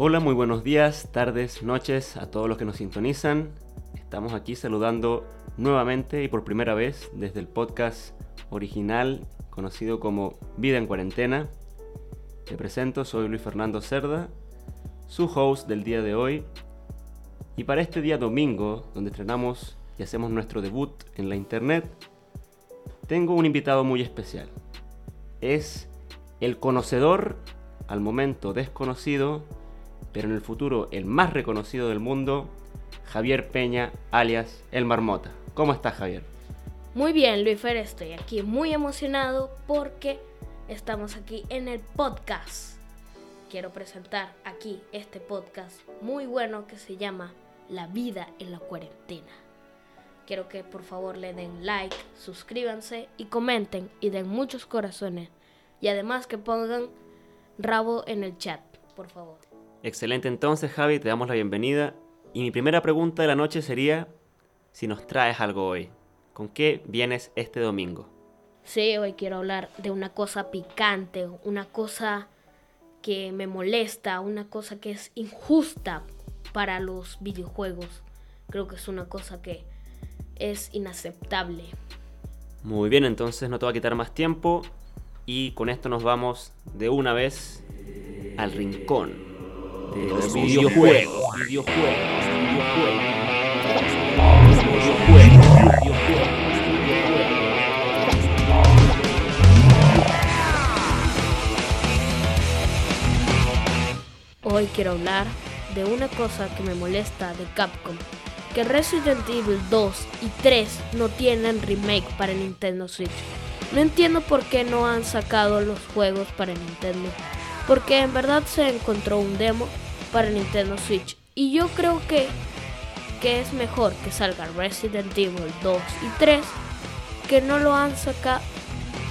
Hola, muy buenos días, tardes, noches a todos los que nos sintonizan. Estamos aquí saludando nuevamente y por primera vez desde el podcast original conocido como Vida en Cuarentena. Me presento, soy Luis Fernando Cerda, su host del día de hoy. Y para este día domingo, donde estrenamos y hacemos nuestro debut en la internet, tengo un invitado muy especial. Es el conocedor, al momento desconocido, pero en el futuro el más reconocido del mundo, Javier Peña, alias El Marmota. ¿Cómo estás, Javier? Muy bien, Luis Fer, estoy aquí muy emocionado porque estamos aquí en el podcast. Quiero presentar aquí este podcast muy bueno que se llama La vida en la cuarentena. Quiero que por favor le den like, suscríbanse y comenten y den muchos corazones. Y además que pongan rabo en el chat, por favor. Excelente entonces, Javi, te damos la bienvenida. Y mi primera pregunta de la noche sería si nos traes algo hoy. ¿Con qué vienes este domingo? Sí, hoy quiero hablar de una cosa picante, una cosa que me molesta, una cosa que es injusta para los videojuegos. Creo que es una cosa que es inaceptable. Muy bien, entonces no te voy a quitar más tiempo y con esto nos vamos de una vez al rincón de los videojuegos. Hoy quiero hablar de una cosa que me molesta de Capcom, que Resident Evil 2 y 3 no tienen remake para Nintendo Switch. No entiendo por qué no han sacado los juegos para Nintendo porque en verdad se encontró un demo para Nintendo Switch. Y yo creo que, que es mejor que salga Resident Evil 2 y 3 que no lo han sacado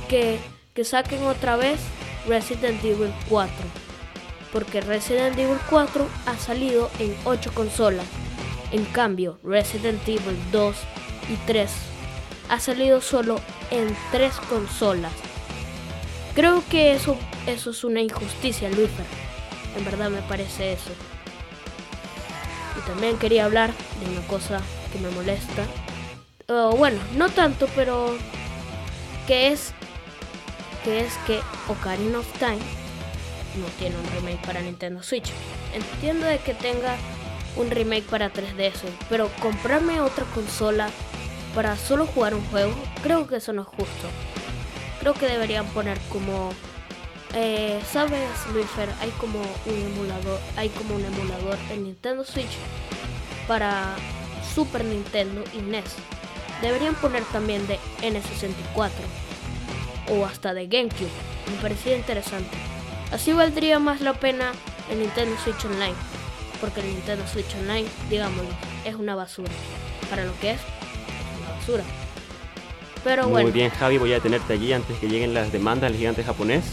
que, que saquen otra vez Resident Evil 4 porque Resident Evil 4 ha salido en 8 consolas. En cambio Resident Evil 2 y 3 ha salido solo en 3 consolas. Creo que eso eso es una injusticia, Luisa. En verdad me parece eso. Y también quería hablar de una cosa que me molesta. bueno, no tanto, pero que es que es que Ocarina of Time no tiene un remake para Nintendo Switch. Entiendo de que tenga un remake para 3DS, pero comprarme otra consola para solo jugar un juego, creo que eso no es justo. Creo que deberían poner como eh, Sabes, Luifer, hay como un emulador, hay como un emulador en Nintendo Switch para Super Nintendo y NES. Deberían poner también de N64 o hasta de GameCube. Me parecía interesante. Así valdría más la pena el Nintendo Switch Online, porque el Nintendo Switch Online, digámoslo, es una basura. Para lo que es, es una basura. Pero Muy bien, Javi, voy a tenerte allí antes que lleguen las demandas del gigante japonés.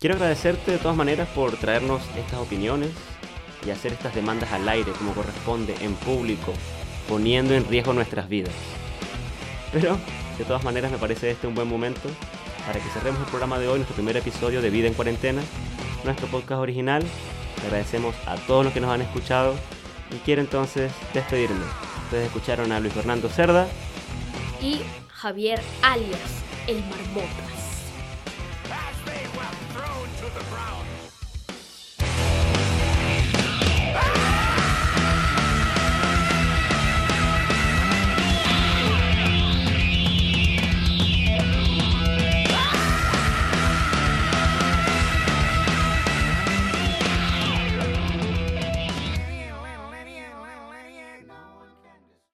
Quiero agradecerte de todas maneras por traernos estas opiniones y hacer estas demandas al aire como corresponde, en público, poniendo en riesgo nuestras vidas. Pero, de todas maneras, me parece este un buen momento para que cerremos el programa de hoy, nuestro primer episodio de Vida en Cuarentena, nuestro podcast original. agradecemos a todos los que nos han escuchado y quiero entonces despedirme. Ustedes escucharon a Luis Fernando Cerda y Javier alias El Marmotas. the ground.